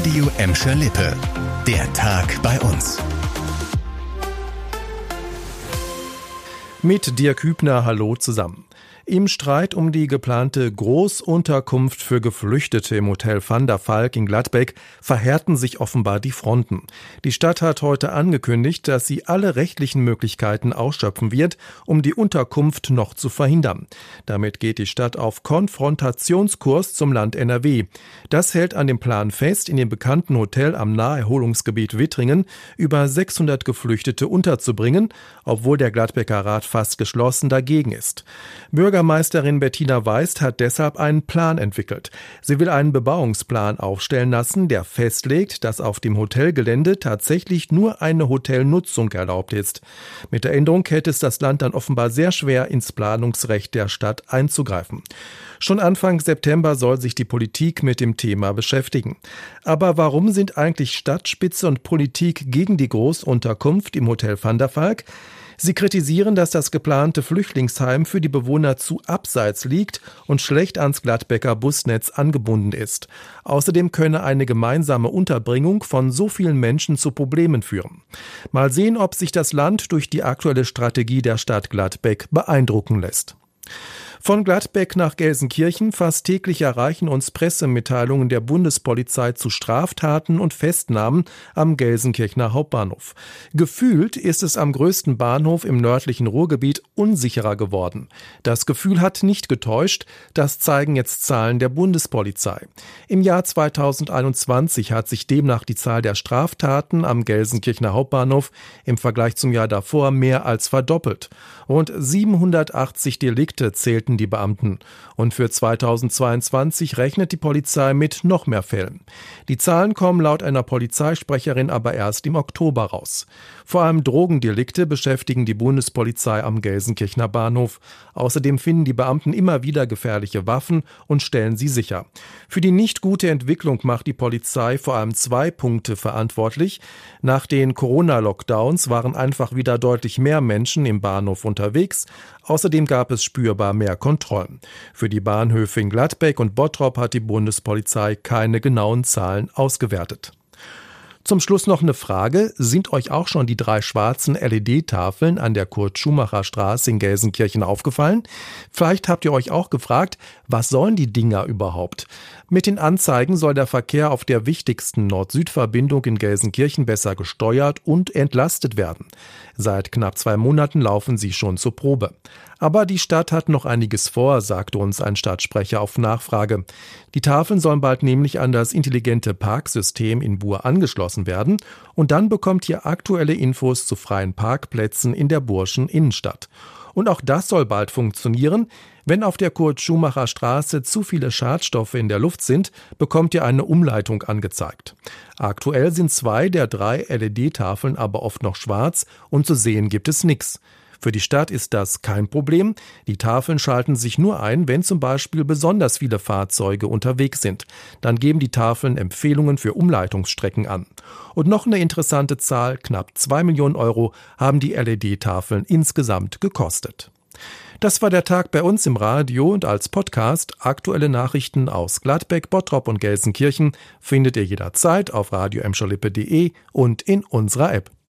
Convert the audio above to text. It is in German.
Radio Emscher Lippe. Der Tag bei uns. Mit Dirk Hübner, hallo zusammen. Im Streit um die geplante Großunterkunft für Geflüchtete im Hotel Van der Valk in Gladbeck verhärten sich offenbar die Fronten. Die Stadt hat heute angekündigt, dass sie alle rechtlichen Möglichkeiten ausschöpfen wird, um die Unterkunft noch zu verhindern. Damit geht die Stadt auf Konfrontationskurs zum Land NRW. Das hält an dem Plan fest, in dem bekannten Hotel am Naherholungsgebiet Wittringen über 600 Geflüchtete unterzubringen, obwohl der Gladbecker Rat fast geschlossen dagegen ist. Bürger Bürgermeisterin Bettina Weist hat deshalb einen Plan entwickelt. Sie will einen Bebauungsplan aufstellen lassen, der festlegt, dass auf dem Hotelgelände tatsächlich nur eine Hotelnutzung erlaubt ist. Mit der Änderung hätte es das Land dann offenbar sehr schwer, ins Planungsrecht der Stadt einzugreifen. Schon Anfang September soll sich die Politik mit dem Thema beschäftigen. Aber warum sind eigentlich Stadtspitze und Politik gegen die Großunterkunft im Hotel Van der Valk? Sie kritisieren, dass das geplante Flüchtlingsheim für die Bewohner zu abseits liegt und schlecht ans Gladbecker Busnetz angebunden ist. Außerdem könne eine gemeinsame Unterbringung von so vielen Menschen zu Problemen führen. Mal sehen, ob sich das Land durch die aktuelle Strategie der Stadt Gladbeck beeindrucken lässt. Von Gladbeck nach Gelsenkirchen fast täglich erreichen uns Pressemitteilungen der Bundespolizei zu Straftaten und Festnahmen am Gelsenkirchener Hauptbahnhof. Gefühlt ist es am größten Bahnhof im nördlichen Ruhrgebiet unsicherer geworden. Das Gefühl hat nicht getäuscht, das zeigen jetzt Zahlen der Bundespolizei. Im Jahr 2021 hat sich demnach die Zahl der Straftaten am Gelsenkirchener Hauptbahnhof im Vergleich zum Jahr davor mehr als verdoppelt. Rund 780 Delikte zählten berichten die Beamten. Und für 2022 rechnet die Polizei mit noch mehr Fällen. Die Zahlen kommen laut einer Polizeisprecherin aber erst im Oktober raus. Vor allem Drogendelikte beschäftigen die Bundespolizei am Gelsenkirchener Bahnhof. Außerdem finden die Beamten immer wieder gefährliche Waffen und stellen sie sicher. Für die nicht gute Entwicklung macht die Polizei vor allem zwei Punkte verantwortlich. Nach den Corona-Lockdowns waren einfach wieder deutlich mehr Menschen im Bahnhof unterwegs. Außerdem gab es spürbar mehr Kontrollen. Für die Bahnhöfe in Gladbeck und Bottrop hat die Bundespolizei keine genauen Zahlen ausgewertet. Zum Schluss noch eine Frage. Sind euch auch schon die drei schwarzen LED-Tafeln an der Kurt-Schumacher-Straße in Gelsenkirchen aufgefallen? Vielleicht habt ihr euch auch gefragt, was sollen die Dinger überhaupt? Mit den Anzeigen soll der Verkehr auf der wichtigsten Nord-Süd-Verbindung in Gelsenkirchen besser gesteuert und entlastet werden. Seit knapp zwei Monaten laufen sie schon zur Probe. Aber die Stadt hat noch einiges vor, sagte uns ein Stadtsprecher auf Nachfrage. Die Tafeln sollen bald nämlich an das intelligente Parksystem in Buhr angeschlossen werden und dann bekommt ihr aktuelle Infos zu freien Parkplätzen in der Burschen Innenstadt. Und auch das soll bald funktionieren. Wenn auf der Kurt-Schumacher Straße zu viele Schadstoffe in der Luft sind, bekommt ihr eine Umleitung angezeigt. Aktuell sind zwei der drei LED-Tafeln aber oft noch schwarz und zu sehen gibt es nichts. Für die Stadt ist das kein Problem. Die Tafeln schalten sich nur ein, wenn zum Beispiel besonders viele Fahrzeuge unterwegs sind. Dann geben die Tafeln Empfehlungen für Umleitungsstrecken an. Und noch eine interessante Zahl, knapp zwei Millionen Euro haben die LED-Tafeln insgesamt gekostet. Das war der Tag bei uns im Radio und als Podcast. Aktuelle Nachrichten aus Gladbeck, Bottrop und Gelsenkirchen findet ihr jederzeit auf radio und in unserer App.